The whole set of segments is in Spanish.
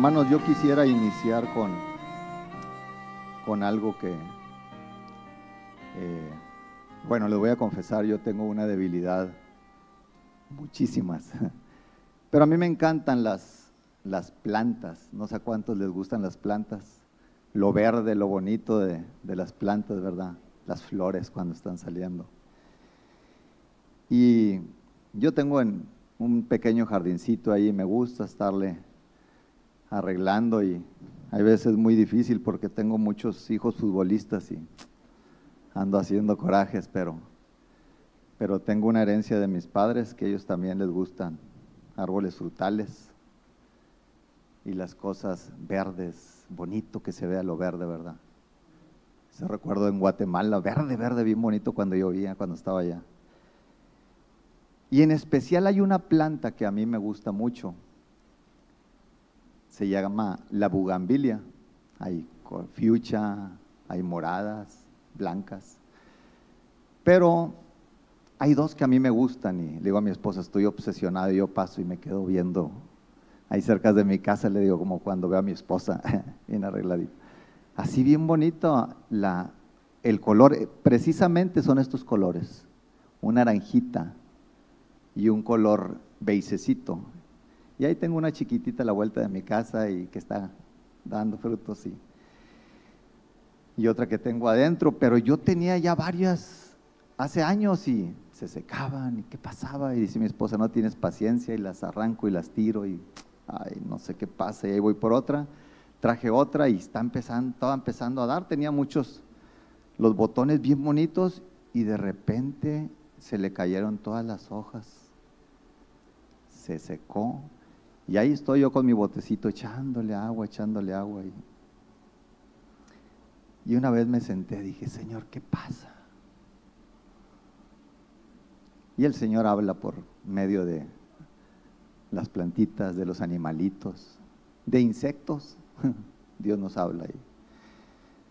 Hermanos, yo quisiera iniciar con, con algo que, eh, bueno, les voy a confesar, yo tengo una debilidad, muchísimas, pero a mí me encantan las, las plantas, no sé a cuántos les gustan las plantas, lo verde, lo bonito de, de las plantas, ¿verdad? Las flores cuando están saliendo. Y yo tengo en un pequeño jardincito ahí, me gusta estarle arreglando y hay veces muy difícil porque tengo muchos hijos futbolistas y ando haciendo corajes, pero, pero tengo una herencia de mis padres que ellos también les gustan árboles frutales y las cosas verdes, bonito que se vea lo verde, ¿verdad? Se recuerdo en Guatemala, verde, verde, bien bonito cuando llovía, cuando estaba allá. Y en especial hay una planta que a mí me gusta mucho, se llama la bugambilia. Hay fiucha, hay moradas, blancas. Pero hay dos que a mí me gustan y le digo a mi esposa, estoy obsesionado y yo paso y me quedo viendo ahí cerca de mi casa, le digo como cuando veo a mi esposa bien arregladita. Así bien bonito la, el color, eh, precisamente son estos colores, una naranjita y un color beisecito. Y ahí tengo una chiquitita a la vuelta de mi casa y que está dando frutos y, y otra que tengo adentro, pero yo tenía ya varias hace años y se secaban y qué pasaba. Y dice mi esposa, no tienes paciencia y las arranco y las tiro y no sé qué pasa. Y ahí voy por otra, traje otra y está empezando, estaba empezando a dar, tenía muchos, los botones bien bonitos y de repente se le cayeron todas las hojas, se secó y ahí estoy yo con mi botecito echándole agua, echándole agua. Y, y una vez me senté, dije, Señor, ¿qué pasa? Y el Señor habla por medio de las plantitas, de los animalitos, de insectos. Dios nos habla ahí.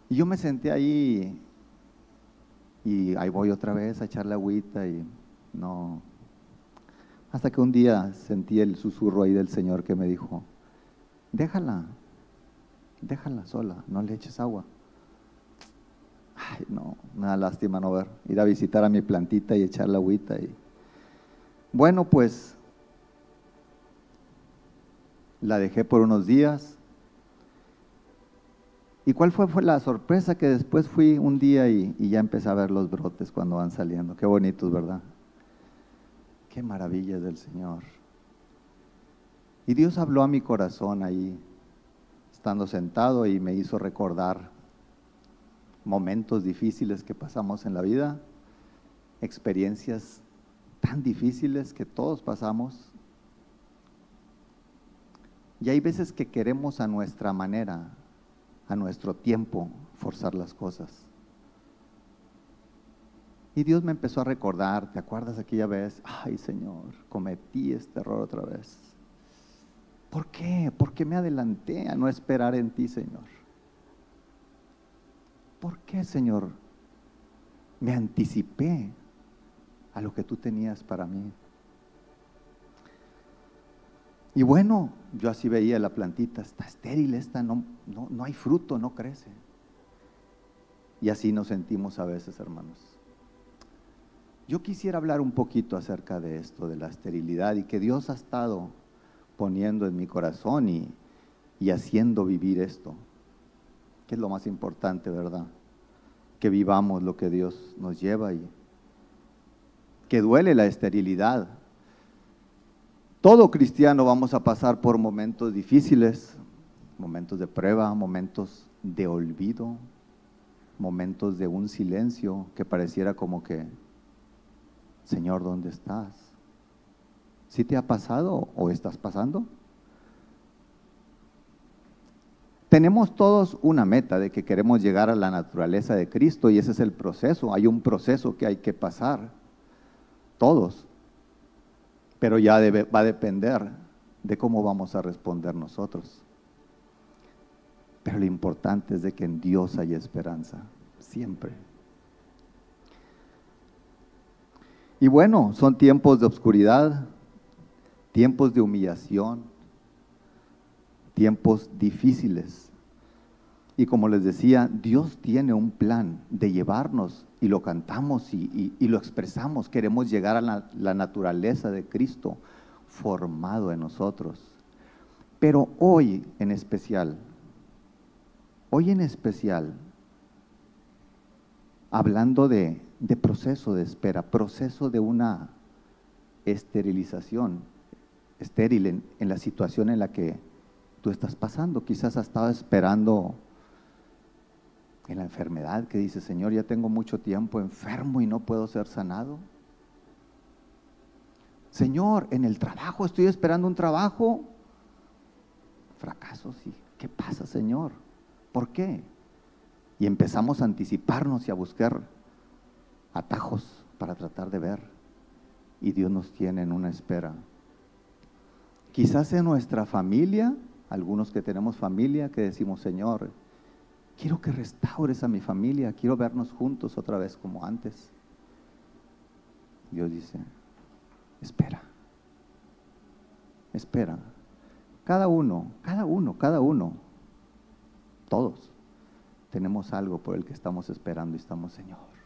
Y yo me senté ahí y ahí voy otra vez a echarle agüita y no, hasta que un día sentí el susurro ahí del Señor que me dijo, déjala, déjala sola, no le eches agua. Ay, no, da lástima no ver, ir a visitar a mi plantita y echarle agüita. Y... Bueno, pues la dejé por unos días. ¿Y cuál fue, fue la sorpresa? Que después fui un día y, y ya empecé a ver los brotes cuando van saliendo. Qué bonitos, ¿verdad? Qué maravilla del Señor. Y Dios habló a mi corazón ahí, estando sentado, y me hizo recordar momentos difíciles que pasamos en la vida, experiencias tan difíciles que todos pasamos. Y hay veces que queremos a nuestra manera, a nuestro tiempo, forzar las cosas. Y Dios me empezó a recordar, ¿te acuerdas aquella vez? Ay Señor, cometí este error otra vez. ¿Por qué? ¿Por qué me adelanté a no esperar en ti, Señor? ¿Por qué, Señor? Me anticipé a lo que tú tenías para mí. Y bueno, yo así veía la plantita, está estéril esta, no, no, no hay fruto, no crece. Y así nos sentimos a veces, hermanos. Yo quisiera hablar un poquito acerca de esto, de la esterilidad y que Dios ha estado poniendo en mi corazón y, haciendo vivir esto, que es lo más importante, ¿verdad? Que vivamos lo que Dios nos lleva y que duele la esterilidad. Todo cristiano vamos a pasar por momentos difíciles, momentos de prueba, momentos de olvido, momentos de un silencio que pareciera como que Señor, ¿dónde estás? ¿Sí te ha pasado o estás pasando? Tenemos todos una meta de que queremos llegar a la naturaleza de Cristo y ese es el proceso. Hay un proceso que hay que pasar, todos. Pero ya va a depender de cómo vamos a responder nosotros. Pero lo importante es de que en Dios hay esperanza, siempre. Y bueno, son tiempos de oscuridad, tiempos de humillación, tiempos difíciles. Y como les decía, Dios tiene un plan de llevarnos y lo cantamos y, lo expresamos. Queremos llegar a la, la naturaleza de Cristo formado en nosotros. Pero hoy en especial, hoy en especial, hablando de, de proceso de espera, proceso de una esterilización, estéril en, la situación en la que tú estás pasando. Quizás has estado esperando en la enfermedad que dice, Señor, ya tengo mucho tiempo enfermo y no puedo ser sanado. Señor, en el trabajo estoy esperando un trabajo. Fracaso, sí. ¿Qué pasa, Señor? ¿Por qué? Y empezamos a anticiparnos y a buscar atajos para tratar de ver. Y Dios nos tiene en una espera. Quizás en nuestra familia, algunos que tenemos familia, que decimos, Señor, quiero que restaures a mi familia, quiero vernos juntos otra vez como antes. Dios dice, espera, espera. Cada uno, cada uno, cada uno, todos tenemos algo por el que estamos esperando y estamos, Señor.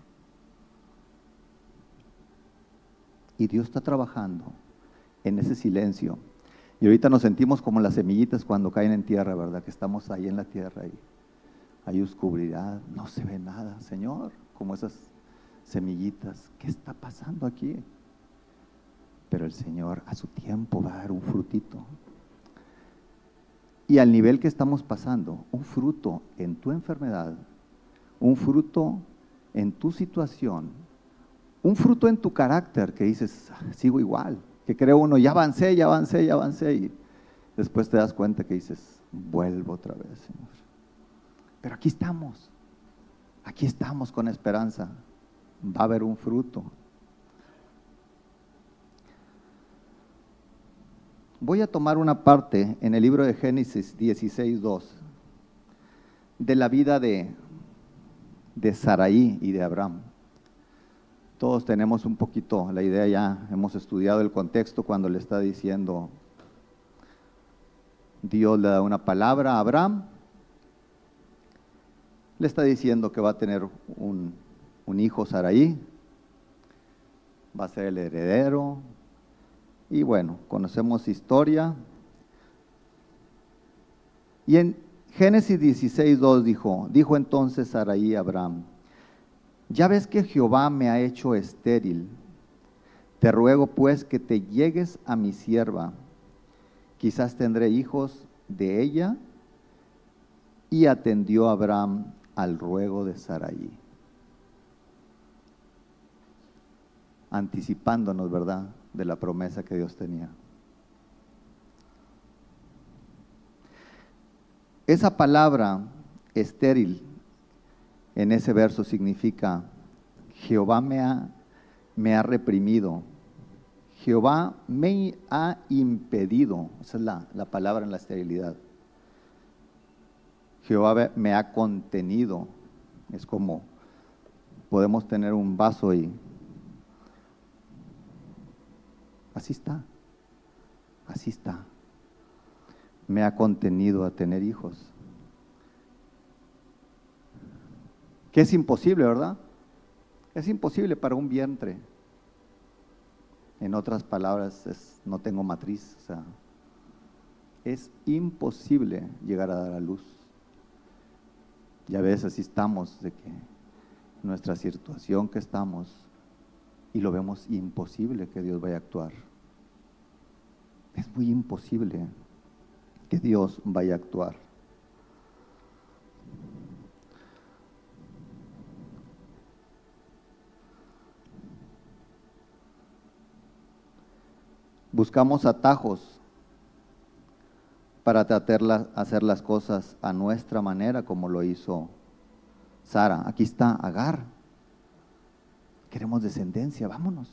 Y Dios está trabajando en ese silencio. Y ahorita nos sentimos como las semillitas cuando caen en tierra, ¿verdad? Que estamos ahí en la tierra y hay oscuridad, no se ve nada, Señor, como esas semillitas. ¿Qué está pasando aquí? Pero el Señor a su tiempo va a dar un frutito. Y al nivel que estamos pasando, un fruto en tu enfermedad, un fruto en tu situación, un fruto en tu carácter que dices, sigo igual, que creo uno, ya avancé, ya avancé, ya avancé, y después te das cuenta que dices, vuelvo otra vez, Señor. Pero aquí estamos, aquí estamos con esperanza, va a haber un fruto. Voy a tomar una parte en el libro de Génesis 16.2 de la vida de, de Saraí y de Abraham. Todos tenemos un poquito la idea ya, hemos estudiado el contexto cuando le está diciendo, Dios le da una palabra a Abraham le está diciendo que va a tener un, hijo Saraí, va a ser el heredero. Y bueno, conocemos historia. Y en Génesis 16, 2 dijo, dijo entonces Saraí a Abraham, ya ves que Jehová me ha hecho estéril, te ruego pues que te llegues a mi sierva, quizás tendré hijos de ella. Y atendió Abraham al ruego de Saraí. Anticipándonos, ¿verdad?, de la promesa que Dios tenía. Esa palabra estéril en ese verso significa Jehová me ha, reprimido, Jehová me ha impedido, esa es la palabra en la esterilidad. Jehová me ha contenido. Es como podemos tener un vaso y así está, así está. Me ha contenido a tener hijos. Que es imposible, ¿verdad? Es imposible para un vientre. En otras palabras, no tengo matriz. Es imposible llegar a dar a luz. Y a veces así estamos de que nuestra situación que estamos y lo vemos imposible que Dios vaya a actuar. Es muy imposible que Dios vaya a actuar. Buscamos atajos para tratar hacer las cosas a nuestra manera como lo hizo Sara. Aquí está Agar. Queremos descendencia, vámonos.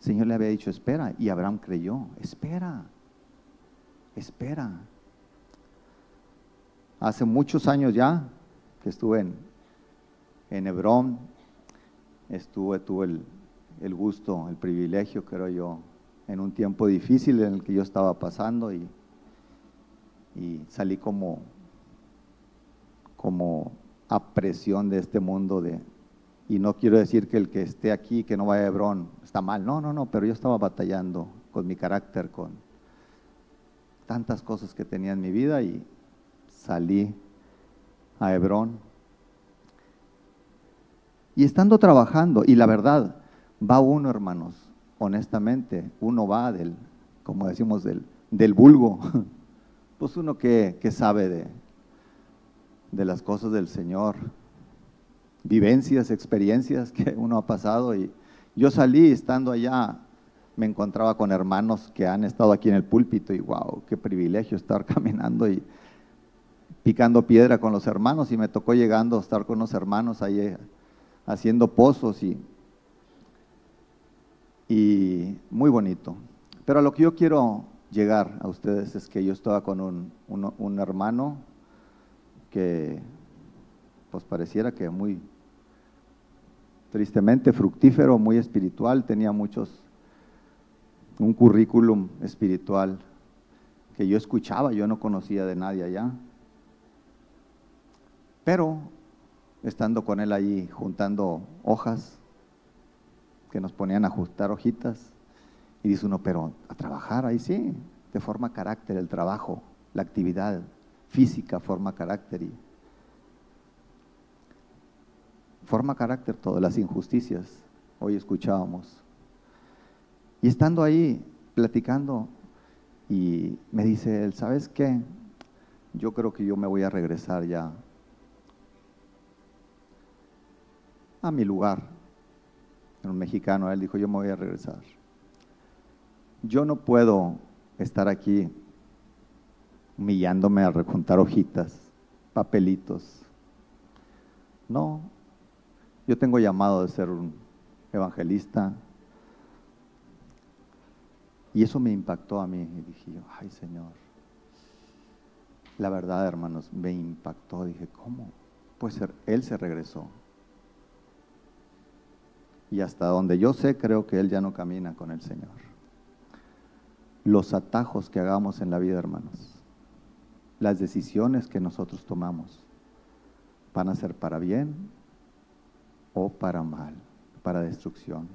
El Señor le había dicho, espera, y Abraham creyó, espera, espera. Hace muchos años ya que estuve en, en Hebrón, estuve, tuve el, el gusto, el privilegio, creo yo, en un tiempo difícil en el que yo estaba pasando y y salí como, como a presión de este mundo de, y no quiero decir que el que esté aquí, que no vaya a Hebrón, está mal, no, no, no, pero yo estaba batallando con mi carácter, con tantas cosas que tenía en mi vida y salí a Hebrón. Y estando trabajando, y la verdad, va uno, hermanos, honestamente, uno va del, como decimos, del, del vulgo, pues uno que, sabe de, de las cosas del Señor, vivencias, experiencias que uno ha pasado. Y yo salí estando allá, me encontraba con hermanos que han estado aquí en el púlpito y wow, qué privilegio estar caminando y picando piedra con los hermanos y me tocó llegando a estar con los hermanos ahí eh, haciendo pozos y, y muy bonito. Pero a lo que yo quiero llegar a ustedes es que yo estaba con un, un hermano que pues pareciera que muy tristemente fructífero, muy espiritual, tenía muchos, un currículum espiritual que yo escuchaba, yo no conocía de nadie allá. Pero estando con él ahí juntando hojas, que nos ponían a ajustar hojitas, y dice uno, pero a trabajar ahí sí, te forma carácter el trabajo, la actividad física forma carácter y forma carácter todas las injusticias. Hoy escuchábamos. Y estando ahí platicando, y me dice él, ¿sabes qué? Yo creo que yo me voy a regresar ya a mi lugar. Un mexicano, él dijo, yo me voy a regresar. Yo no puedo estar aquí humillándome a rejuntar hojitas, papelitos. No, yo tengo llamado de ser un evangelista. Y eso me impactó a mí. Y dije yo, ay Señor. La verdad, hermanos, me impactó. Dije, ¿cómo? Pues Él se regresó. Y hasta donde yo sé, creo que Él ya no camina con el Señor. Los atajos que hagamos en la vida, hermanos, las decisiones que nosotros tomamos, van a ser para bien o para mal, para destrucción.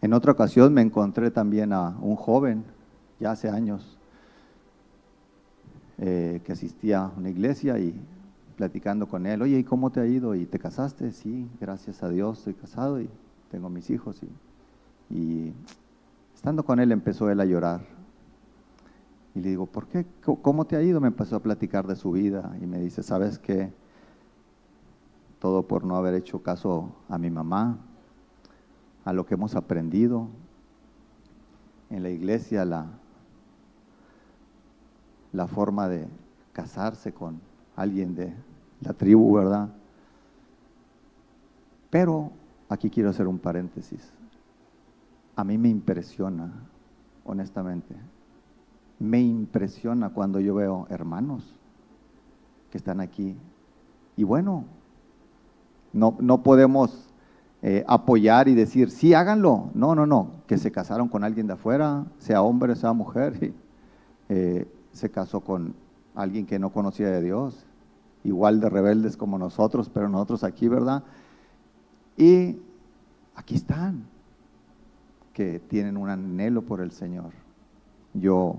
En otra ocasión me encontré también a un joven, ya hace años, eh, que asistía a una iglesia y platicando con él, oye, ¿y cómo te ha ido? ¿Y te casaste? Sí, gracias a Dios estoy casado y tengo mis hijos. Y, estando con él empezó él a llorar y le digo, ¿por qué? ¿Cómo te ha ido? Me empezó a platicar de su vida y me dice, ¿sabes qué? Todo por no haber hecho caso a mi mamá, a lo que hemos aprendido en la iglesia, la, la forma de casarse con alguien de la tribu, ¿verdad? Pero aquí quiero hacer un paréntesis. A mí me impresiona, honestamente, me impresiona cuando yo veo hermanos que están aquí. Y bueno, no, no podemos eh, apoyar y decir, sí, háganlo. No, no, no, que se casaron con alguien de afuera, sea hombre, sea mujer, y, eh, se casó con alguien que no conocía de Dios, igual de rebeldes como nosotros, pero nosotros aquí, ¿verdad? Y aquí están, que tienen un anhelo por el Señor. Yo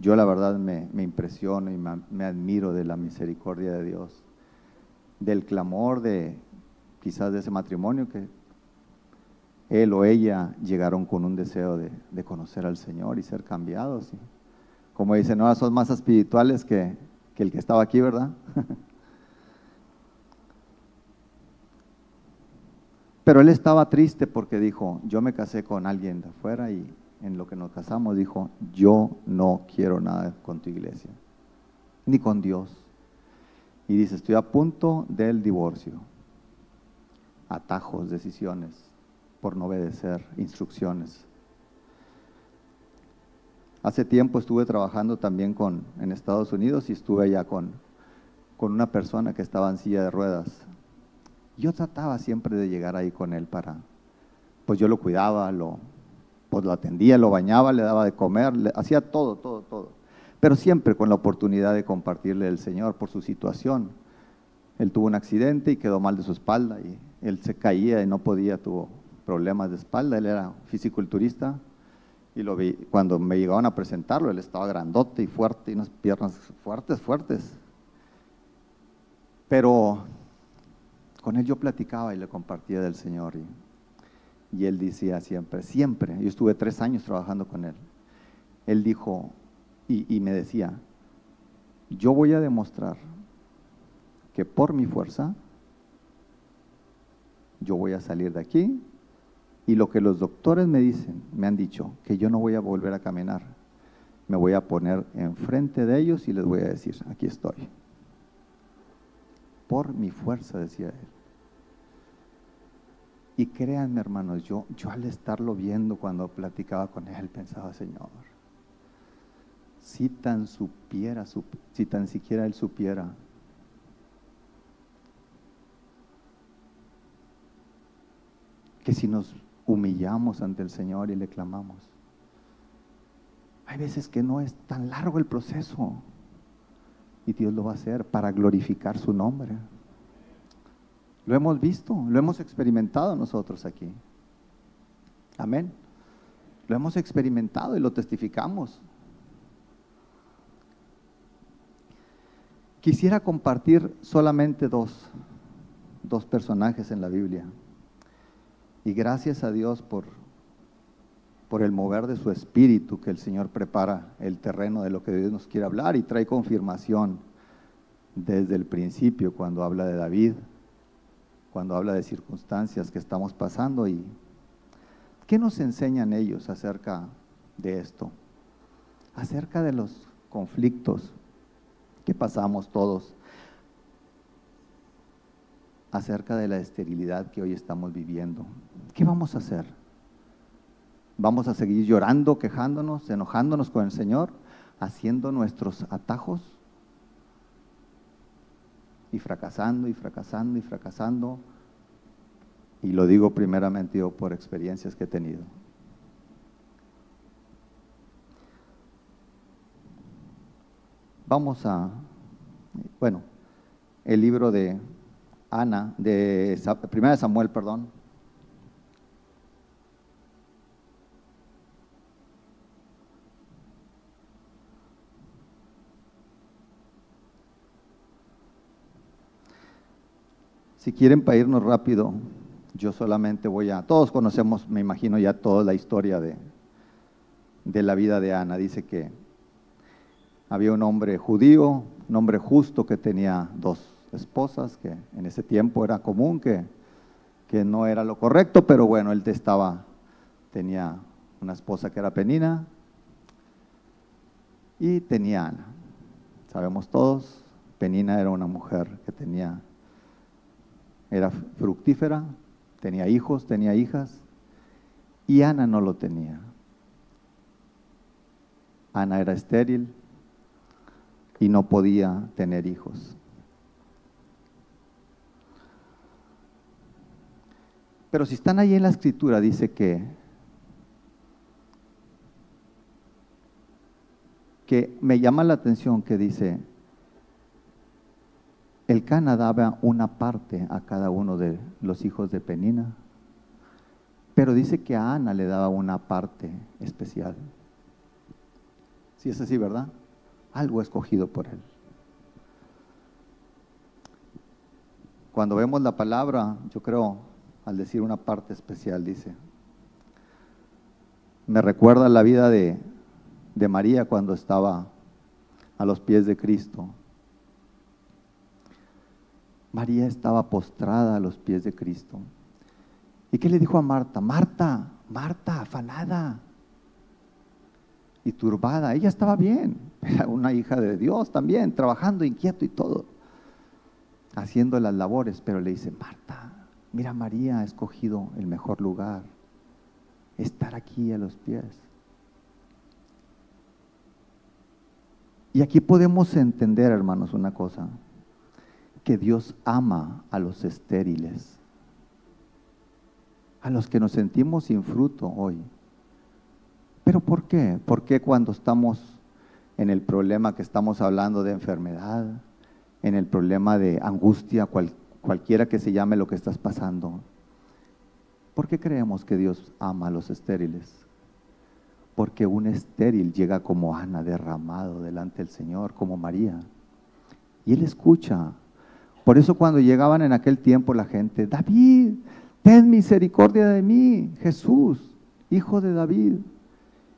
yo la verdad me, impresiono y me, admiro de la misericordia de Dios, del clamor de quizás de ese matrimonio que él o ella llegaron con un deseo de, conocer al Señor y ser cambiados. Como dicen, ahora son más espirituales que, que el que estaba aquí, ¿verdad? Pero él estaba triste porque dijo, yo me casé con alguien de afuera y en lo que nos casamos, dijo, yo no quiero nada con tu iglesia, ni con Dios. Y dice, estoy a punto del divorcio. Atajos, decisiones, por no obedecer instrucciones. Hace tiempo estuve trabajando también con, en Estados Unidos y estuve allá con, con una persona que estaba en silla de ruedas. Yo trataba siempre de llegar ahí con él para, pues yo lo cuidaba, lo, pues lo atendía, lo bañaba, le daba de comer, le, hacía todo, todo, todo. Pero siempre con la oportunidad de compartirle el Señor por su situación. Él tuvo un accidente y quedó mal de su espalda y él se caía y no podía, tuvo problemas de espalda, él era fisiculturista y lo vi, cuando me llegaban a presentarlo, él estaba grandote y fuerte y unas piernas fuertes, fuertes. Pero con él yo platicaba y le compartía del Señor y y él decía siempre, siempre, yo estuve tres años trabajando con él, él dijo y, me decía, yo voy a demostrar que por mi fuerza yo voy a salir de aquí y lo que los doctores me dicen, me han dicho, que yo no voy a volver a caminar, me voy a poner enfrente de ellos y les voy a decir, aquí estoy. Por mi fuerza, decía él. Y créanme, hermanos, yo, yo al estarlo viendo cuando platicaba con él, pensaba, Señor, si tan supiera, si tan siquiera él supiera que si nos humillamos ante el Señor y le clamamos, hay veces que no es tan largo el proceso y Dios lo va a hacer para glorificar su nombre. Lo hemos visto, lo hemos experimentado nosotros aquí. Amén. Lo hemos experimentado y lo testificamos. Quisiera compartir solamente dos, dos personajes en la Biblia. Y gracias a Dios por, por el mover de su espíritu que el Señor prepara el terreno de lo que Dios nos quiere hablar y trae confirmación desde el principio cuando habla de David, cuando habla de circunstancias que estamos pasando y ¿qué nos enseñan ellos acerca de esto? Acerca de los conflictos que pasamos todos, acerca de la esterilidad que hoy estamos viviendo. ¿Qué vamos a hacer? ¿Vamos a seguir llorando, quejándonos, enojándonos con el Señor, haciendo nuestros atajos? y fracasando y fracasando y fracasando. Y lo digo primeramente yo por experiencias que he tenido. Vamos a, bueno, el libro de Ana, de Primera de Samuel, perdón, Si quieren para irnos rápido, yo solamente voy a, todos conocemos, me imagino ya toda la historia de, de la vida de Ana. Dice que había un hombre judío, un hombre justo que tenía dos esposas, que en ese tiempo era común, que, que no era lo correcto, pero bueno, él estaba, tenía una esposa que era Penina y tenía Ana. Sabemos todos, Penina era una mujer que tenía era fructífera, tenía hijos, tenía hijas, y Ana no lo tenía. Ana era estéril y no podía tener hijos. Pero si están ahí en la escritura, dice que, que me llama la atención que dice, el Cana daba una parte a cada uno de los hijos de Penina, pero dice que a Ana le daba una parte especial. Si es así, ¿verdad? Algo escogido por él. Cuando vemos la palabra, yo creo, al decir una parte especial, dice, me recuerda la vida de, de María cuando estaba a los pies de Cristo María estaba postrada a los pies de Cristo. ¿Y qué le dijo a Marta? Marta, Marta, afanada y turbada. Ella estaba bien, era una hija de Dios también, trabajando inquieto y todo, haciendo las labores, pero le dice, Marta, mira, María ha escogido el mejor lugar, estar aquí a los pies. Y aquí podemos entender, hermanos, una cosa que Dios ama a los estériles, a los que nos sentimos sin fruto hoy. ¿Pero por qué? ¿Por qué cuando estamos en el problema que estamos hablando de enfermedad, en el problema de angustia, cualquiera que se llame lo que estás pasando, ¿por qué creemos que Dios ama a los estériles? Porque un estéril llega como Ana derramado delante del Señor, como María. Y Él escucha. Por eso cuando llegaban en aquel tiempo la gente, David, ten misericordia de mí, Jesús, hijo de David.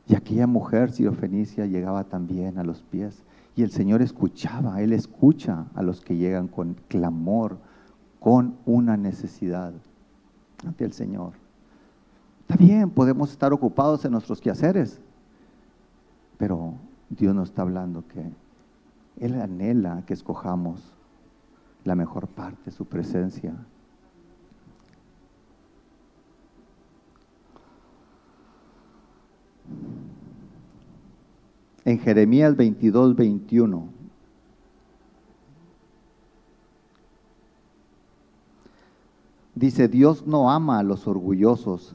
Y aquella mujer sirofenicia llegaba también a los pies. Y el Señor escuchaba, Él escucha a los que llegan con clamor, con una necesidad ante el Señor. Está bien, podemos estar ocupados en nuestros quehaceres, pero Dios nos está hablando que Él anhela que escojamos la mejor parte su presencia en Jeremías 22, 21. Dice, Dios no ama a los orgullosos,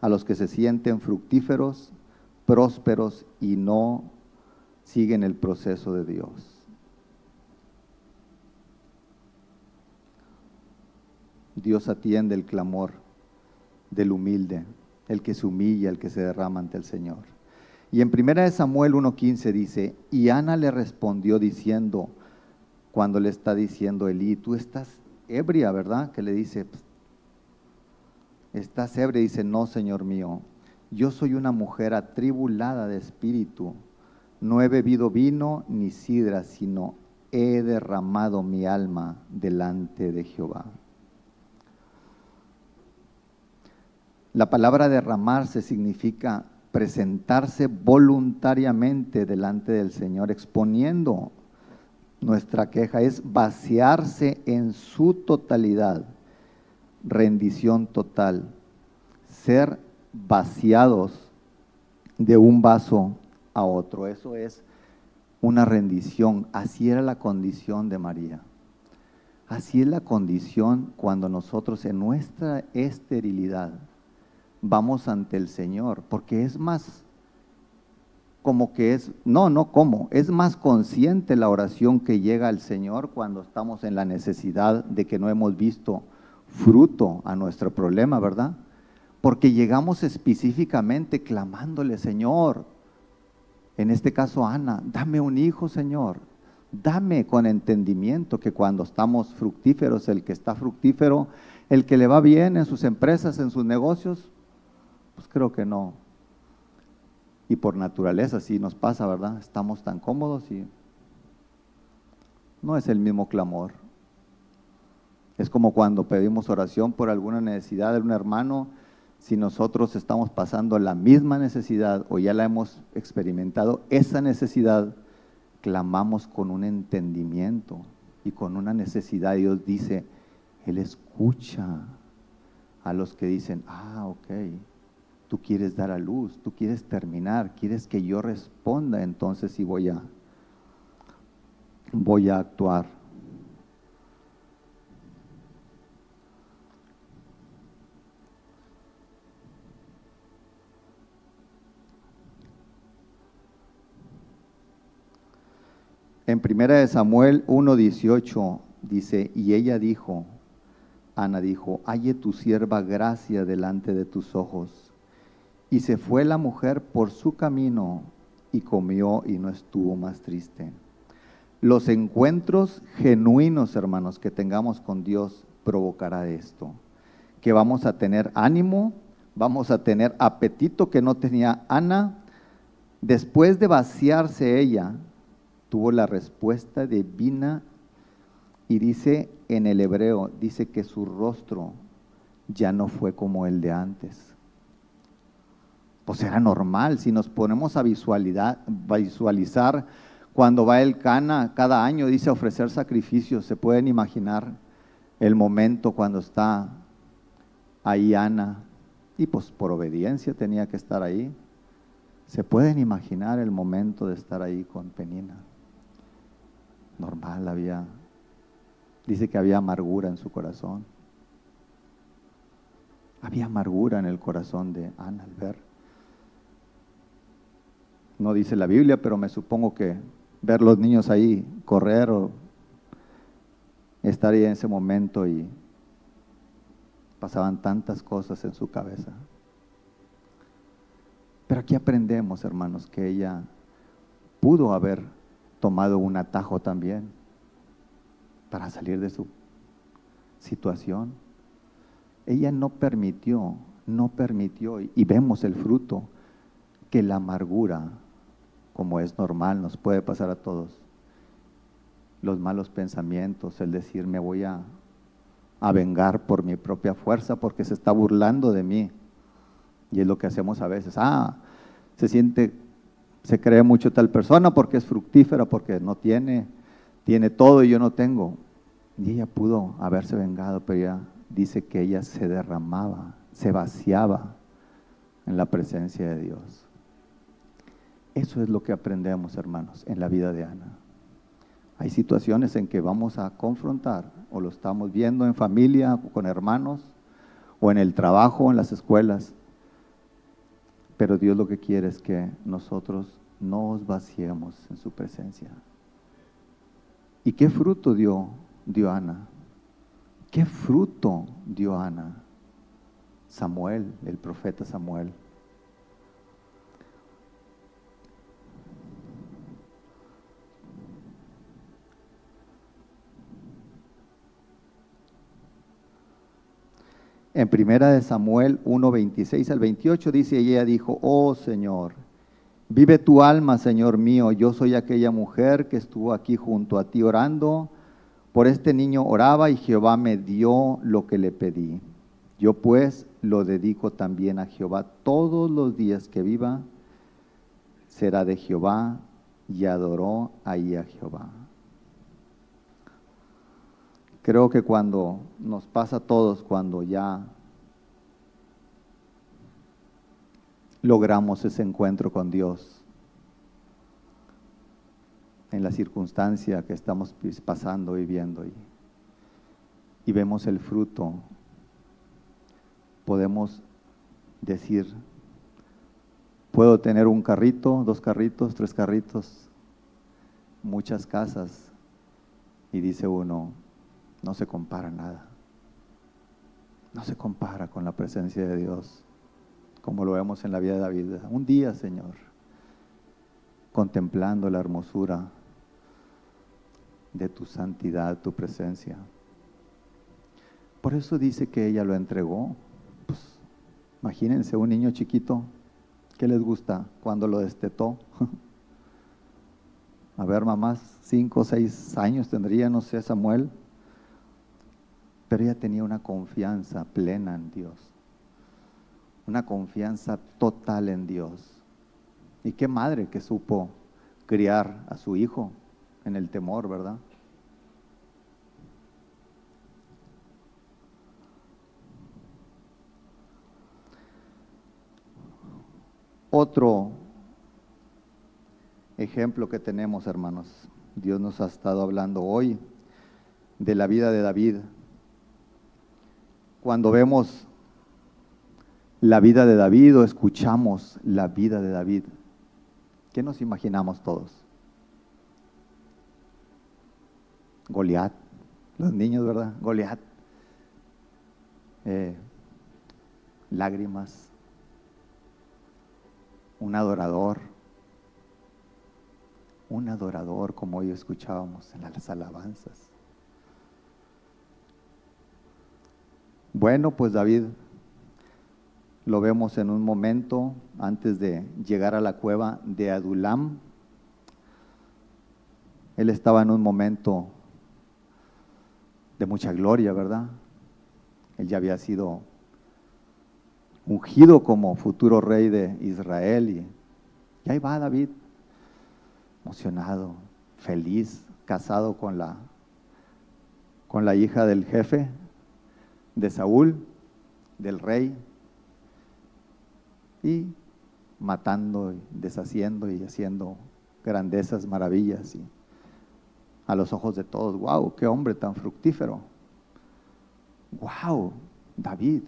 a los que se sienten fructíferos, prósperos y no siguen el proceso de Dios. Dios atiende el clamor del humilde, el que se humilla, el que se derrama ante el Señor. Y en 1 Samuel 1.15 dice, y Ana le respondió diciendo, cuando le está diciendo Elí, tú estás ebria, ¿verdad? Que le dice, estás ebria, dice, no, Señor mío, yo soy una mujer atribulada de espíritu, no he bebido vino ni sidra, sino he derramado mi alma delante de Jehová. La palabra derramarse significa presentarse voluntariamente delante del Señor, exponiendo nuestra queja, es vaciarse en su totalidad, rendición total, ser vaciados de un vaso a otro. Eso es una rendición. Así era la condición de María. Así es la condición cuando nosotros en nuestra esterilidad vamos ante el Señor, porque es más como que es, no, no como, es más consciente la oración que llega al Señor cuando estamos en la necesidad de que no hemos visto fruto a nuestro problema, ¿verdad? Porque llegamos específicamente clamándole, Señor, en este caso Ana, dame un hijo, Señor, dame con entendimiento que cuando estamos fructíferos, el que está fructífero, el que le va bien en sus empresas, en sus negocios, pues creo que no. Y por naturaleza sí nos pasa, ¿verdad? Estamos tan cómodos y no es el mismo clamor. Es como cuando pedimos oración por alguna necesidad de un hermano, si nosotros estamos pasando la misma necesidad o ya la hemos experimentado, esa necesidad clamamos con un entendimiento y con una necesidad. Dios dice, Él escucha a los que dicen, ah, ok, tú quieres dar a luz, tú quieres terminar, quieres que yo responda, entonces sí voy a, voy a actuar. En primera de Samuel 1:18 dice, y ella dijo, Ana dijo, halle tu sierva gracia delante de tus ojos y se fue la mujer por su camino y comió y no estuvo más triste. Los encuentros genuinos, hermanos, que tengamos con Dios provocará esto. Que vamos a tener ánimo, vamos a tener apetito que no tenía Ana. Después de vaciarse ella, tuvo la respuesta divina y dice en el hebreo, dice que su rostro ya no fue como el de antes pues era normal. Si nos ponemos a visualizar cuando va el Cana cada año, dice ofrecer sacrificios, se pueden imaginar el momento cuando está ahí Ana, y pues por obediencia tenía que estar ahí. Se pueden imaginar el momento de estar ahí con Penina. Normal había, dice que había amargura en su corazón. Había amargura en el corazón de Ana al ver no dice la Biblia, pero me supongo que ver los niños ahí correr o estar ahí en ese momento y pasaban tantas cosas en su cabeza. Pero aquí aprendemos, hermanos, que ella pudo haber tomado un atajo también para salir de su situación. Ella no permitió, no permitió, y vemos el fruto, que la amargura, como es normal, nos puede pasar a todos, los malos pensamientos, el decir me voy a, a vengar por mi propia fuerza porque se está burlando de mí. Y es lo que hacemos a veces. Ah, se siente, se cree mucho tal persona porque es fructífera, porque no tiene, tiene todo y yo no tengo. Y ella pudo haberse vengado, pero ella dice que ella se derramaba, se vaciaba en la presencia de Dios. Eso es lo que aprendemos, hermanos, en la vida de Ana. Hay situaciones en que vamos a confrontar, o lo estamos viendo en familia, con hermanos, o en el trabajo, en las escuelas. Pero Dios lo que quiere es que nosotros nos vaciemos en su presencia. ¿Y qué fruto dio, dio Ana? ¿Qué fruto dio Ana? Samuel, el profeta Samuel. En primera de Samuel 1, 26 al 28 dice, ella dijo, oh Señor, vive tu alma, Señor mío, yo soy aquella mujer que estuvo aquí junto a ti orando, por este niño oraba y Jehová me dio lo que le pedí. Yo pues lo dedico también a Jehová todos los días que viva, será de Jehová y adoró ahí a Jehová. Creo que cuando nos pasa a todos, cuando ya logramos ese encuentro con Dios, en la circunstancia que estamos pasando, y, y vemos el fruto, podemos decir, puedo tener un carrito, dos carritos, tres carritos, muchas casas, y dice uno, no se compara nada. No se compara con la presencia de Dios, como lo vemos en la vida de David. Un día, Señor, contemplando la hermosura de tu santidad, tu presencia. Por eso dice que ella lo entregó. Pues, imagínense un niño chiquito, ¿qué les gusta cuando lo destetó? A ver, mamás, cinco o seis años tendría, no sé, Samuel pero ella tenía una confianza plena en Dios, una confianza total en Dios. Y qué madre que supo criar a su hijo en el temor, ¿verdad? Otro ejemplo que tenemos, hermanos, Dios nos ha estado hablando hoy de la vida de David cuando vemos la vida de David o escuchamos la vida de David, ¿qué nos imaginamos todos? Goliat, los niños, ¿verdad? Goliat, eh, lágrimas, un adorador, un adorador como hoy escuchábamos en las alabanzas. Bueno, pues David lo vemos en un momento antes de llegar a la cueva de Adulam. Él estaba en un momento de mucha gloria, ¿verdad? Él ya había sido ungido como futuro rey de Israel y, y ahí va David, emocionado, feliz, casado con la, con la hija del jefe, de Saúl, del rey, y matando, deshaciendo y haciendo grandezas, maravillas. Y a los ojos de todos, wow, qué hombre tan fructífero. Wow, David.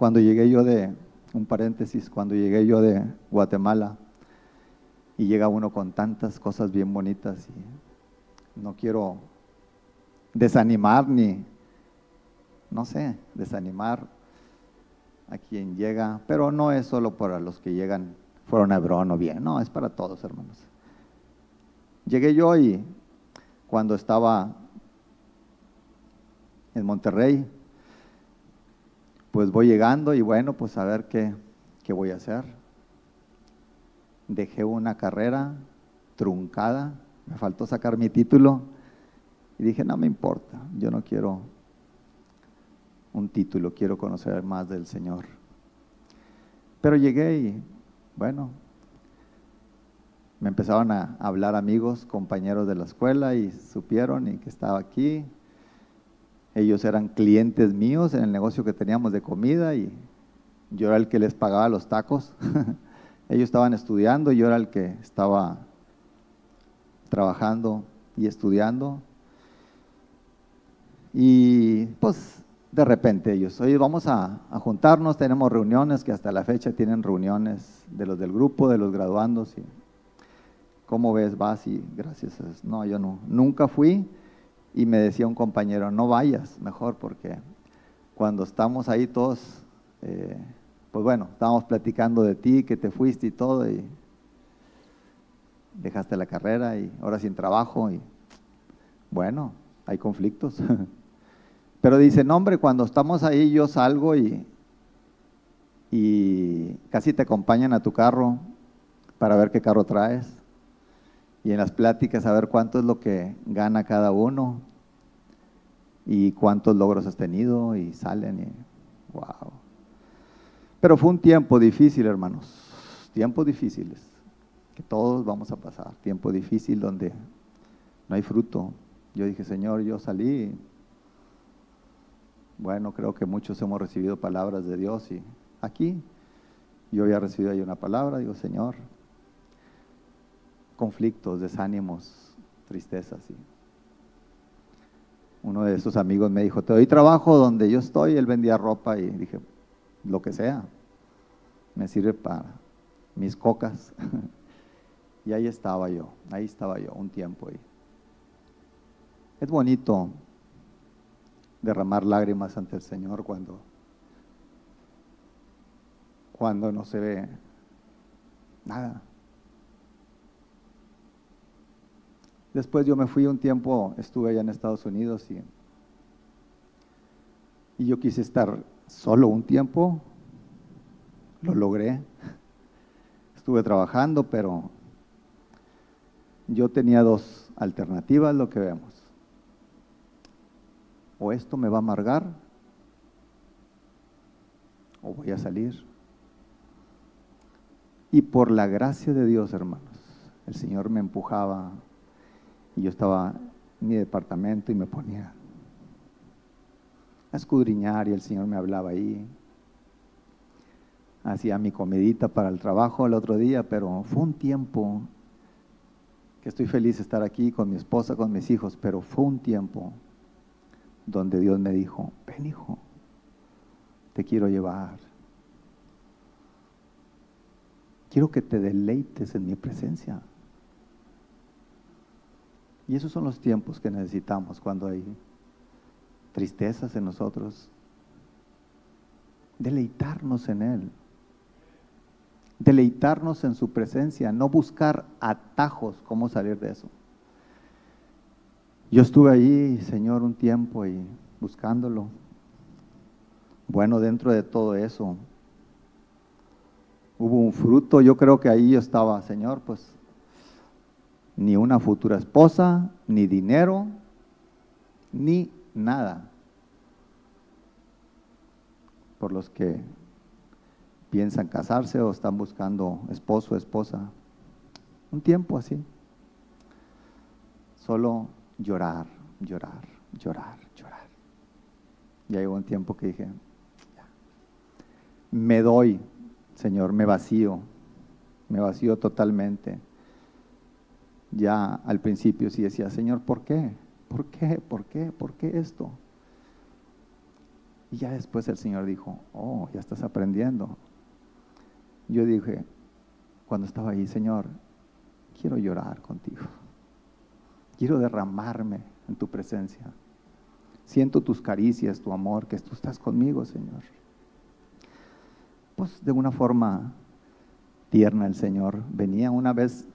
cuando llegué yo de, un paréntesis, cuando llegué yo de Guatemala y llega uno con tantas cosas bien bonitas y no quiero desanimar ni, no sé, desanimar a quien llega, pero no es solo para los que llegan, fueron a Hebrón o bien, no, es para todos, hermanos. Llegué yo y cuando estaba en Monterrey, pues voy llegando y bueno, pues a ver qué, qué voy a hacer. Dejé una carrera truncada, me faltó sacar mi título y dije, no me importa, yo no quiero un título, quiero conocer más del Señor. Pero llegué y, bueno, me empezaron a hablar amigos, compañeros de la escuela y supieron y que estaba aquí. Ellos eran clientes míos en el negocio que teníamos de comida y yo era el que les pagaba los tacos. Ellos estaban estudiando, yo era el que estaba trabajando y estudiando. Y pues de repente ellos, oye, vamos a, juntarnos, tenemos reuniones, que hasta la fecha tienen reuniones de los del grupo, de los graduandos. Y, ¿Cómo ves? Vas y gracias. No, yo no. Nunca fui y me decía un compañero, no vayas, mejor, porque cuando estamos ahí todos, eh, pues bueno, estábamos platicando de ti, que te fuiste y todo, y dejaste la carrera y ahora sin trabajo, y bueno, hay conflictos. Pero dice, no hombre, cuando estamos ahí yo salgo y, y casi te acompañan a tu carro para ver qué carro traes. Y en las pláticas a ver cuánto es lo que gana cada uno y cuántos logros has tenido y salen y wow. Pero fue un tiempo difícil, hermanos, tiempos difíciles, que todos vamos a pasar, tiempo difícil donde no hay fruto. Yo dije, Señor, yo salí bueno, creo que muchos hemos recibido palabras de Dios y aquí yo había recibido ahí una palabra, digo, Señor, conflictos, desánimos, tristezas. Y uno de esos amigos me dijo, te doy trabajo donde yo estoy, él vendía ropa y dije, lo que sea, me sirve para mis cocas. y ahí estaba yo, ahí estaba yo un tiempo. Y es bonito derramar lágrimas ante el Señor cuando, cuando no se ve nada. Después yo me fui un tiempo, estuve allá en Estados Unidos y, y yo quise estar solo un tiempo, lo logré. Estuve trabajando, pero yo tenía dos alternativas, lo que vemos o esto me va a amargar o voy a salir. Y por la gracia de Dios, hermanos, el Señor me empujaba y yo estaba en mi departamento y me ponía a escudriñar y el Señor me hablaba ahí. Hacía mi comidita para el trabajo el otro día, pero fue un tiempo que estoy feliz de estar aquí con mi esposa, con mis hijos, pero fue un tiempo donde Dios me dijo, ven hijo, te quiero llevar. Quiero que te deleites en mi presencia. Y esos son los tiempos que necesitamos cuando hay tristezas en nosotros. Deleitarnos en Él. Deleitarnos en su presencia, no buscar atajos cómo salir de eso. Yo estuve ahí, Señor, un tiempo y buscándolo. Bueno, dentro de todo eso, hubo un fruto, yo creo que ahí yo estaba, Señor, pues ni una futura esposa, ni dinero, ni nada. Por los que piensan casarse o están buscando esposo esposa. Un tiempo así. Solo llorar, llorar, llorar, llorar. Ya llegó un tiempo que dije, me doy, Señor, me vacío, me vacío totalmente. Ya al principio sí decía, Señor, ¿por qué? ¿Por qué? ¿Por qué? ¿Por qué esto? Y ya después el Señor dijo, oh, ya estás aprendiendo. Yo dije, cuando estaba ahí, Señor, quiero llorar contigo. Quiero derramarme en tu presencia. Siento tus caricias, tu amor, que tú estás conmigo, Señor. Pues de una forma tierna el Señor. Venía una vez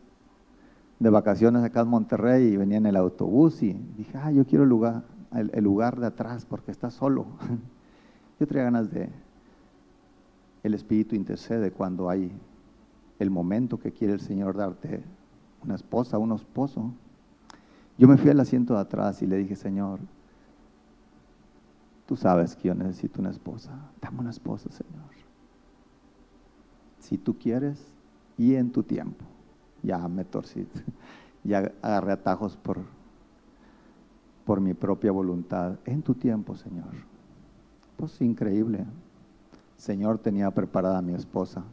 de vacaciones acá en Monterrey y venía en el autobús y dije, ah, yo quiero el lugar, el, lugar de atrás porque está solo. yo traía ganas de, el Espíritu intercede cuando hay el momento que quiere el Señor darte una esposa, un esposo. Yo me fui al asiento de atrás y le dije, Señor, tú sabes que yo necesito una esposa. Dame una esposa, Señor. Si tú quieres y en tu tiempo. Ya me torcí, ya agarré atajos por, por mi propia voluntad. En tu tiempo, Señor. Pues increíble. Señor tenía preparada a mi esposa.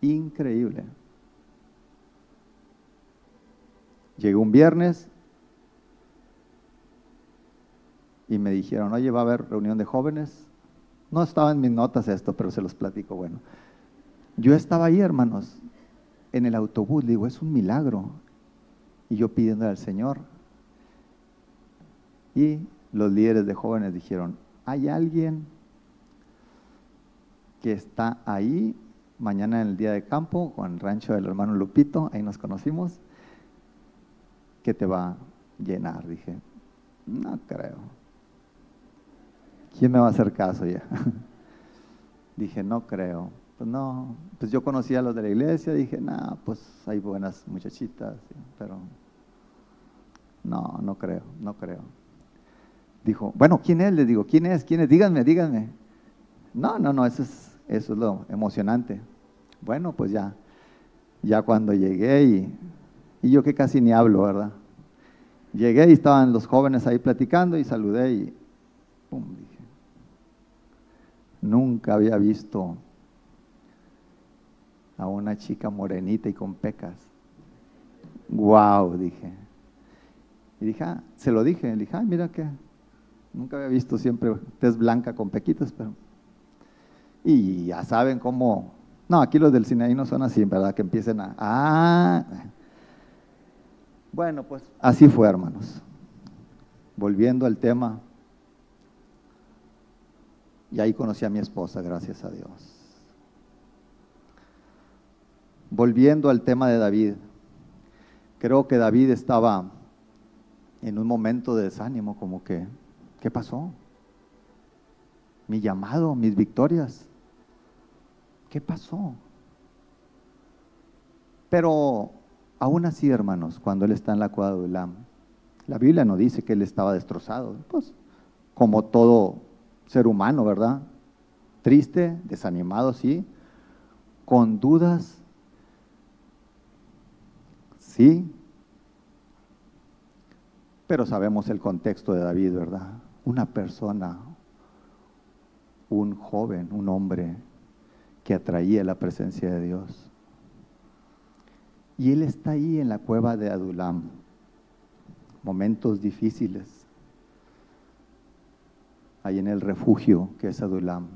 Increíble. Llegó un viernes y me dijeron, oye, va a haber reunión de jóvenes. No estaba en mis notas esto, pero se los platico. Bueno, yo estaba ahí, hermanos, en el autobús. digo, es un milagro. Y yo pidiendo al Señor. Y los líderes de jóvenes dijeron, ¿hay alguien que está ahí mañana en el día de campo con el rancho del hermano Lupito? Ahí nos conocimos. Que te va a llenar. Dije, no creo. ¿Quién me va a hacer caso ya? Dije, no creo. Pues no, pues yo conocía a los de la iglesia, dije, no, pues hay buenas muchachitas, pero no, no creo, no creo. Dijo, bueno, ¿quién es? Le digo, ¿quién es? ¿Quién es? Díganme, díganme. No, no, no, eso es, eso es lo emocionante. Bueno, pues ya, ya cuando llegué y, y yo que casi ni hablo, ¿verdad? Llegué y estaban los jóvenes ahí platicando y saludé y pum, dije, nunca había visto a una chica morenita y con pecas. Wow, dije. Y dije, ah, se lo dije, le dije, mira que nunca había visto siempre tez blanca con pequitas, pero... Y ya saben cómo... No, aquí los del cine ahí no son así, ¿verdad? Que empiecen a... Ah. Bueno, pues así fue, hermanos. Volviendo al tema, y ahí conocí a mi esposa, gracias a Dios. Volviendo al tema de David, creo que David estaba en un momento de desánimo, como que, ¿qué pasó? Mi llamado, mis victorias, ¿qué pasó? Pero aún así, hermanos, cuando él está en la cuadra de Ulam, la Biblia no dice que él estaba destrozado, pues como todo ser humano, ¿verdad? Triste, desanimado, sí, con dudas Sí, pero sabemos el contexto de David, ¿verdad? Una persona, un joven, un hombre que atraía la presencia de Dios. Y él está ahí en la cueva de Adulam, momentos difíciles, ahí en el refugio que es Adulam.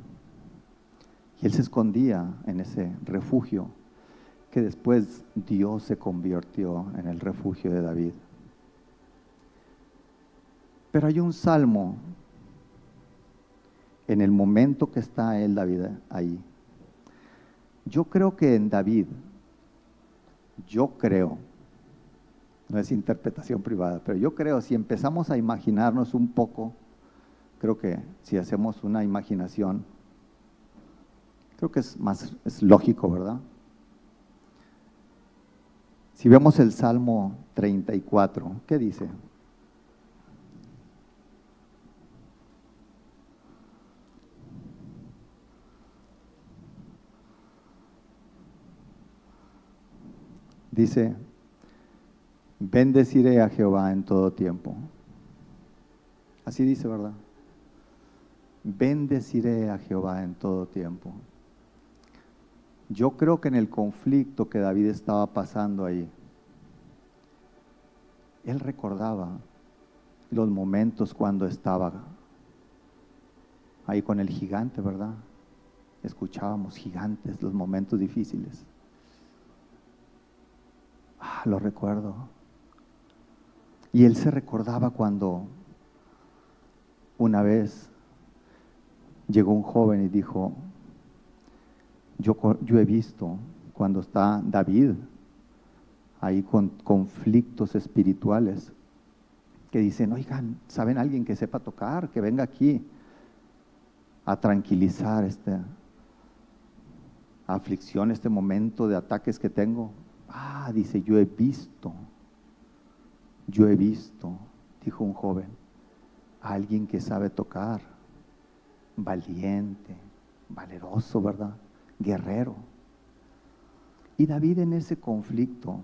Y él se escondía en ese refugio que después Dios se convirtió en el refugio de David. Pero hay un salmo en el momento que está él, David, ahí. Yo creo que en David, yo creo, no es interpretación privada, pero yo creo, si empezamos a imaginarnos un poco, creo que si hacemos una imaginación, creo que es más, es lógico, ¿verdad? Si vemos el Salmo 34, ¿qué dice? Dice, bendeciré a Jehová en todo tiempo. Así dice, ¿verdad? Bendeciré a Jehová en todo tiempo. Yo creo que en el conflicto que David estaba pasando ahí, él recordaba los momentos cuando estaba ahí con el gigante, ¿verdad? Escuchábamos gigantes, los momentos difíciles. Ah, lo recuerdo. Y él se recordaba cuando una vez llegó un joven y dijo, yo, he visto cuando está David ahí con conflictos espirituales, que dicen, oigan, ¿saben alguien que sepa tocar? Que venga aquí a tranquilizar esta aflicción, este momento de ataques que tengo. Ah, dice, yo he visto, yo he visto, dijo un joven, alguien que sabe tocar, valiente, valeroso, ¿verdad? Guerrero. Y David en ese conflicto,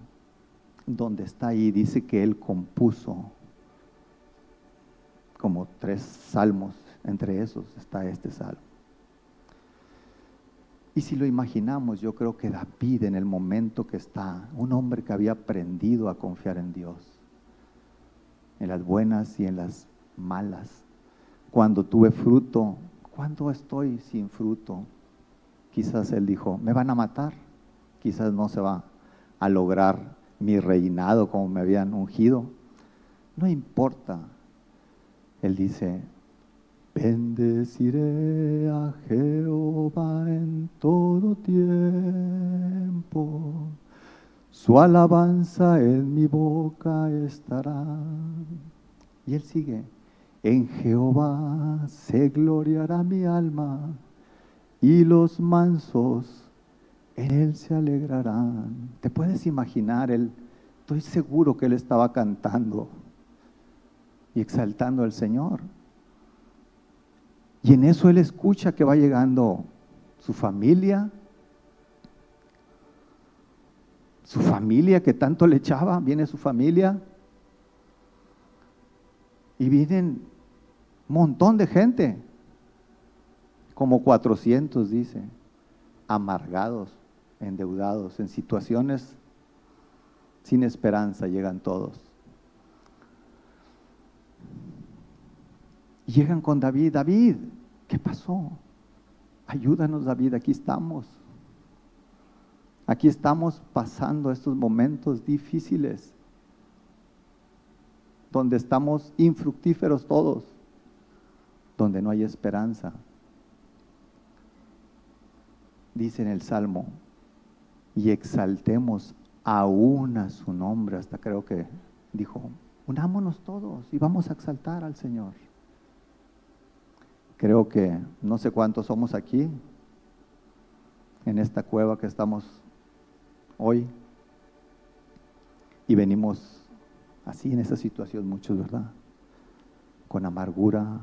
donde está ahí, dice que él compuso como tres salmos, entre esos está este salmo. Y si lo imaginamos, yo creo que David en el momento que está, un hombre que había aprendido a confiar en Dios, en las buenas y en las malas, cuando tuve fruto, cuando estoy sin fruto, quizás él dijo, me van a matar, quizás no se va a lograr mi reinado como me habían ungido. No importa. Él dice, bendeciré a Jehová en todo tiempo. Su alabanza en mi boca estará. Y él sigue, en Jehová se gloriará mi alma y los mansos en Él se alegrarán. ¿Te puedes imaginar? Él, estoy seguro que Él estaba cantando y exaltando al Señor. Y en eso Él escucha que va llegando su familia, su familia que tanto le echaba, viene su familia, y vienen un montón de gente, como 400 dice, amargados, endeudados, en situaciones sin esperanza llegan todos. llegan con David, David, ¿qué pasó? Ayúdanos David, aquí estamos. Aquí estamos pasando estos momentos difíciles, donde estamos infructíferos todos, donde no hay esperanza. Dice en el Salmo, y exaltemos aún a su nombre, hasta creo que dijo, unámonos todos y vamos a exaltar al Señor. Creo que no sé cuántos somos aquí, en esta cueva que estamos hoy, y venimos así en esa situación muchos, ¿verdad? Con amargura,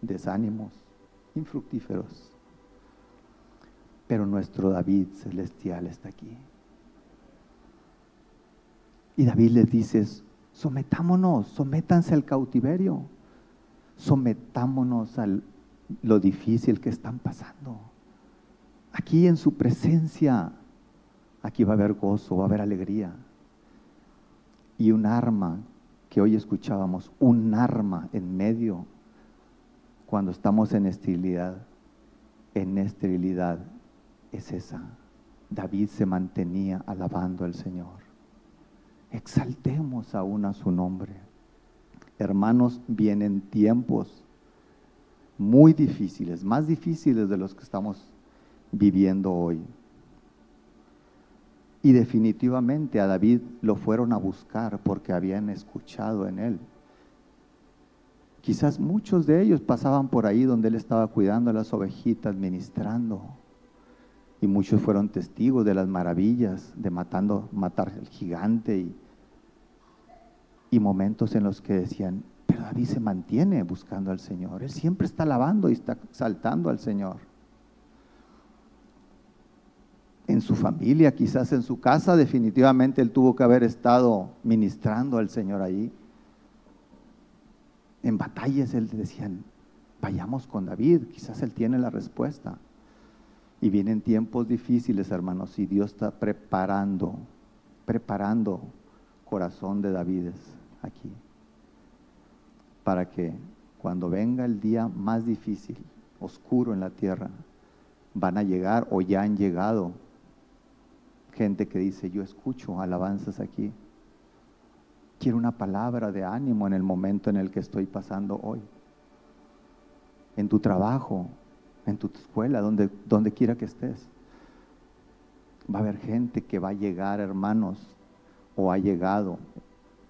desánimos, infructíferos. Pero nuestro David celestial está aquí. Y David les dice, sometámonos, sométanse al cautiverio, sometámonos a lo difícil que están pasando. Aquí en su presencia, aquí va a haber gozo, va a haber alegría. Y un arma que hoy escuchábamos, un arma en medio cuando estamos en esterilidad, en esterilidad es esa. David se mantenía alabando al Señor. Exaltemos aún a su nombre. Hermanos, vienen tiempos muy difíciles, más difíciles de los que estamos viviendo hoy. Y definitivamente a David lo fueron a buscar porque habían escuchado en él. Quizás muchos de ellos pasaban por ahí donde él estaba cuidando a las ovejitas, ministrando. Y muchos fueron testigos de las maravillas de matando, matar al gigante y, y momentos en los que decían, pero David se mantiene buscando al Señor. Él siempre está alabando y está saltando al Señor. En su familia, quizás en su casa, definitivamente él tuvo que haber estado ministrando al Señor ahí. En batallas él decían, vayamos con David, quizás él tiene la respuesta. Y vienen tiempos difíciles, hermanos, y Dios está preparando, preparando corazón de David aquí, para que cuando venga el día más difícil, oscuro en la tierra, van a llegar o ya han llegado gente que dice, yo escucho alabanzas aquí. Quiero una palabra de ánimo en el momento en el que estoy pasando hoy. En tu trabajo, en tu escuela, donde, donde quiera que estés. Va a haber gente que va a llegar, hermanos, o ha llegado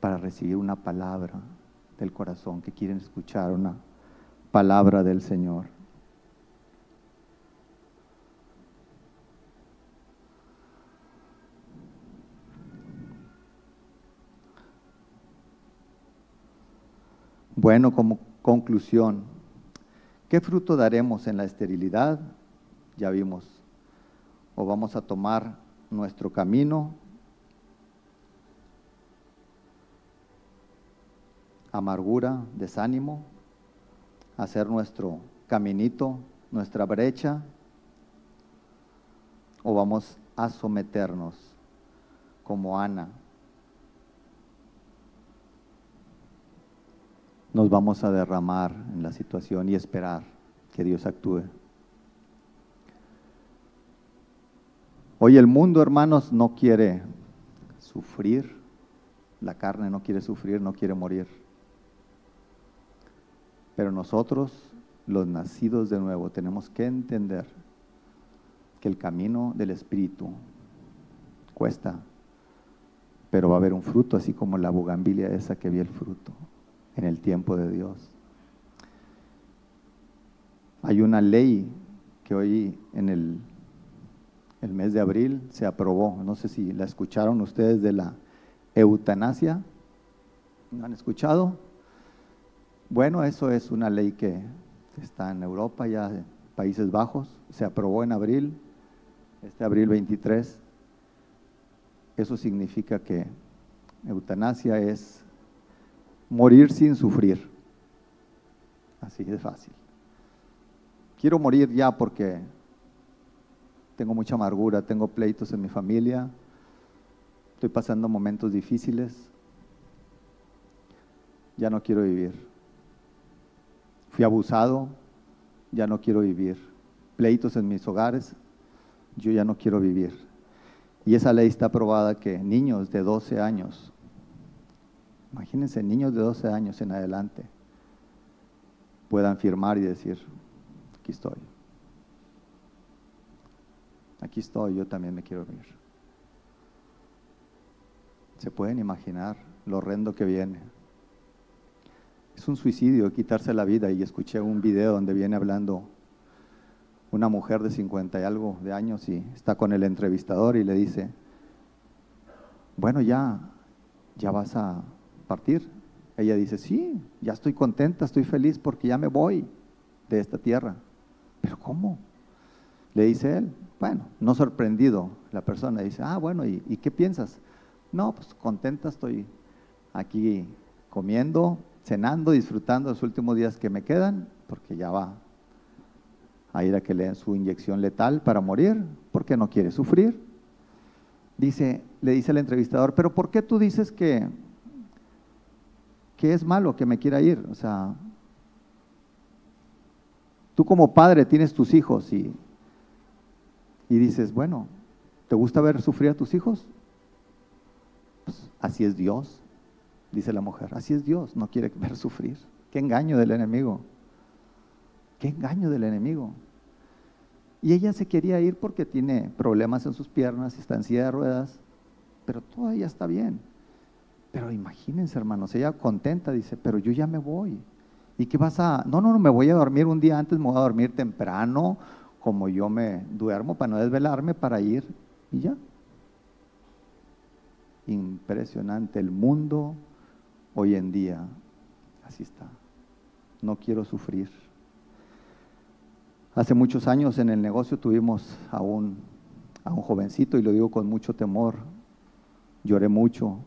para recibir una palabra del corazón, que quieren escuchar una palabra del Señor. Bueno, como conclusión, ¿qué fruto daremos en la esterilidad? Ya vimos. O vamos a tomar nuestro camino, amargura, desánimo, hacer nuestro caminito, nuestra brecha, o vamos a someternos como Ana nos vamos a derramar en la situación y esperar que Dios actúe. Hoy el mundo, hermanos, no quiere sufrir, la carne no quiere sufrir, no quiere morir. Pero nosotros, los nacidos de nuevo, tenemos que entender que el camino del Espíritu cuesta, pero va a haber un fruto, así como la bugambilia esa que vio el fruto en el tiempo de Dios. Hay una ley que hoy en el, mes de abril se aprobó, no sé si la escucharon ustedes de la eutanasia, ¿no han escuchado? Bueno, eso es una ley que está en Europa, ya en Países Bajos, se aprobó en abril, este abril 23. Eso significa que eutanasia es morir sin sufrir. Así de fácil. Quiero morir ya porque tengo mucha amargura, tengo pleitos en mi familia, estoy pasando momentos difíciles, ya no quiero vivir. Fui abusado, ya no quiero vivir. Pleitos en mis hogares, yo ya no quiero vivir. Y esa ley está aprobada que niños de 12 años Imagínense niños de 12 años en adelante puedan firmar y decir, aquí estoy. Aquí estoy, yo también me quiero ir. Se pueden imaginar lo horrendo que viene. Es un suicidio quitarse la vida y escuché un video donde viene hablando una mujer de 50 y algo de años y está con el entrevistador y le dice, bueno, ya, ya vas a partir? Ella dice, sí, ya estoy contenta, estoy feliz porque ya me voy de esta tierra. ¿Pero cómo? Le dice él, bueno, no sorprendido la persona, dice, ah, bueno, ¿y, ¿y qué piensas? No, pues contenta estoy aquí comiendo, cenando, disfrutando los últimos días que me quedan, porque ya va a ir a que le den su inyección letal para morir, porque no quiere sufrir. Dice, le dice el entrevistador, pero ¿por qué tú dices que ¿qué es malo que me quiera ir? O sea, tú como padre tienes tus hijos y, y dices, bueno, ¿te gusta ver sufrir a tus hijos? Pues así es Dios, dice la mujer, así es Dios, no quiere ver sufrir. Qué engaño del enemigo, qué engaño del enemigo. Y ella se quería ir porque tiene problemas en sus piernas, está en silla de ruedas, pero todavía está bien. Pero imagínense, hermanos, ella contenta dice, pero yo ya me voy. ¿Y qué vas a...? No, no, no, me voy a dormir un día antes, me voy a dormir temprano, como yo me duermo para no desvelarme, para ir y ya. Impresionante el mundo hoy en día. Así está. No quiero sufrir. Hace muchos años en el negocio tuvimos a un, a un jovencito, y lo digo con mucho temor. Lloré mucho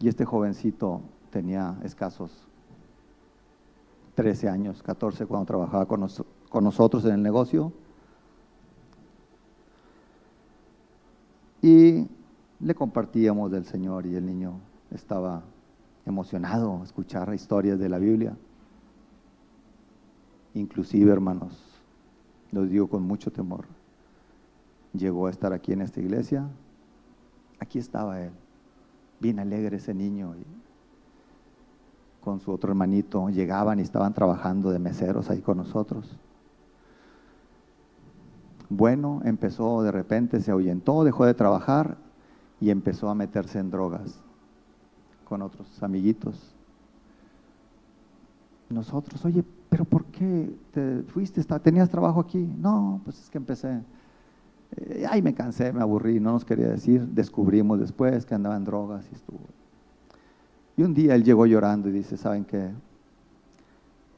y este jovencito tenía escasos 13 años, 14 cuando trabajaba con, nosotros en el negocio. Y le compartíamos del Señor y el niño estaba emocionado a escuchar historias de la Biblia. Inclusive, hermanos, los digo con mucho temor, llegó a estar aquí en esta iglesia, aquí estaba él, bien alegre ese niño, y con su otro hermanito, llegaban y estaban trabajando de meseros ahí con nosotros. Bueno, empezó de repente, se ahuyentó, dejó de trabajar y empezó a meterse en drogas con otros amiguitos. Nosotros, oye, pero ¿por qué te fuiste? ¿Tenías trabajo aquí? No, pues es que empecé. Eh, ay, me cansé, me aburrí, no nos quería decir. Descubrimos después que andaba en drogas y estuvo. Y un día él llegó llorando y dice, ¿saben qué?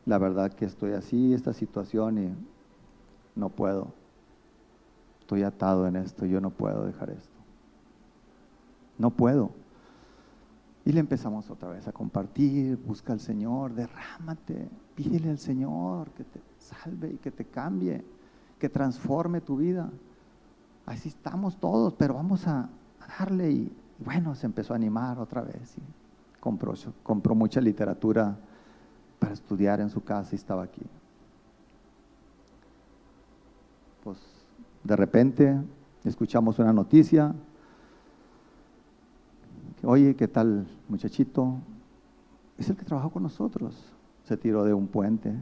La verdad que estoy así, esta situación y no puedo. Estoy atado en esto, yo no puedo dejar esto. No puedo. Y le empezamos otra vez a compartir, busca al Señor, derrámate, pídele al Señor que te salve y que te cambie, que transforme tu vida. Así estamos todos, pero vamos a, darle y bueno, se empezó a animar otra vez. Y compró, compró mucha literatura para estudiar en su casa y estaba aquí. Pues de repente escuchamos una noticia, oye, ¿qué tal muchachito? Es el que trabajó con nosotros. Se tiró de un puente,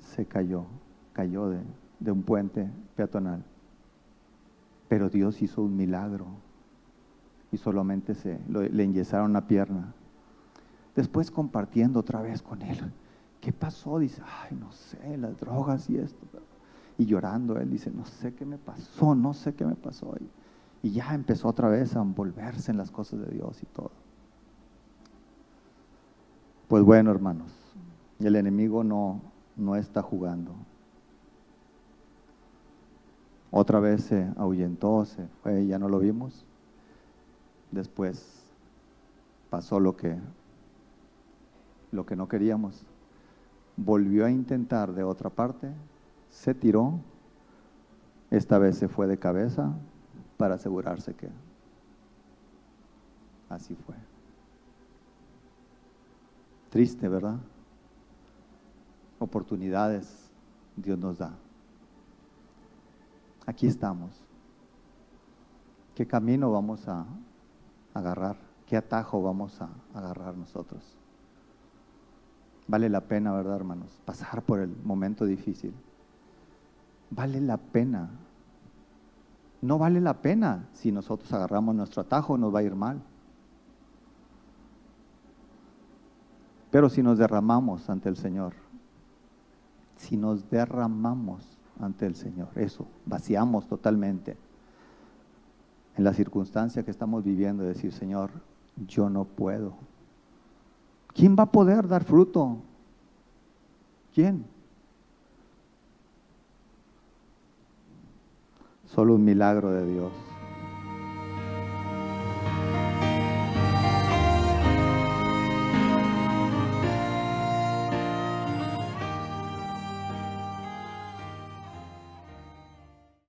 se cayó, cayó de, de un puente peatonal. Pero Dios hizo un milagro y solamente se le enyesaron la pierna. Después compartiendo otra vez con él. ¿Qué pasó? Dice, ay, no sé, las drogas y esto. Y llorando, él dice, no sé qué me pasó, no sé qué me pasó. Y, y ya empezó otra vez a envolverse en las cosas de Dios y todo. Pues bueno, hermanos, el enemigo no, no está jugando. Otra vez se ahuyentó, se fue, ya no lo vimos. Después pasó lo que, lo que no queríamos. Volvió a intentar de otra parte, se tiró, esta vez se fue de cabeza para asegurarse que así fue. Triste, ¿verdad? Oportunidades Dios nos da. Aquí estamos. ¿Qué camino vamos a agarrar? ¿Qué atajo vamos a agarrar nosotros? Vale la pena, ¿verdad, hermanos? Pasar por el momento difícil. Vale la pena. No vale la pena si nosotros agarramos nuestro atajo, nos va a ir mal. Pero si nos derramamos ante el Señor, si nos derramamos ante el Señor, eso, vaciamos totalmente en la circunstancia que estamos viviendo, decir, Señor, yo no puedo. ¿Quién va a poder dar fruto? ¿Quién? Solo un milagro de Dios.